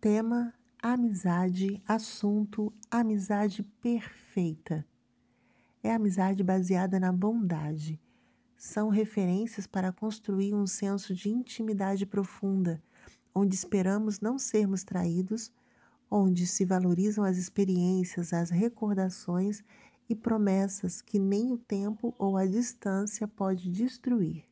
Tema: amizade. Assunto: amizade perfeita. É amizade baseada na bondade. São referências para construir um senso de intimidade profunda, onde esperamos não sermos traídos, onde se valorizam as experiências, as recordações e promessas que nem o tempo ou a distância pode destruir.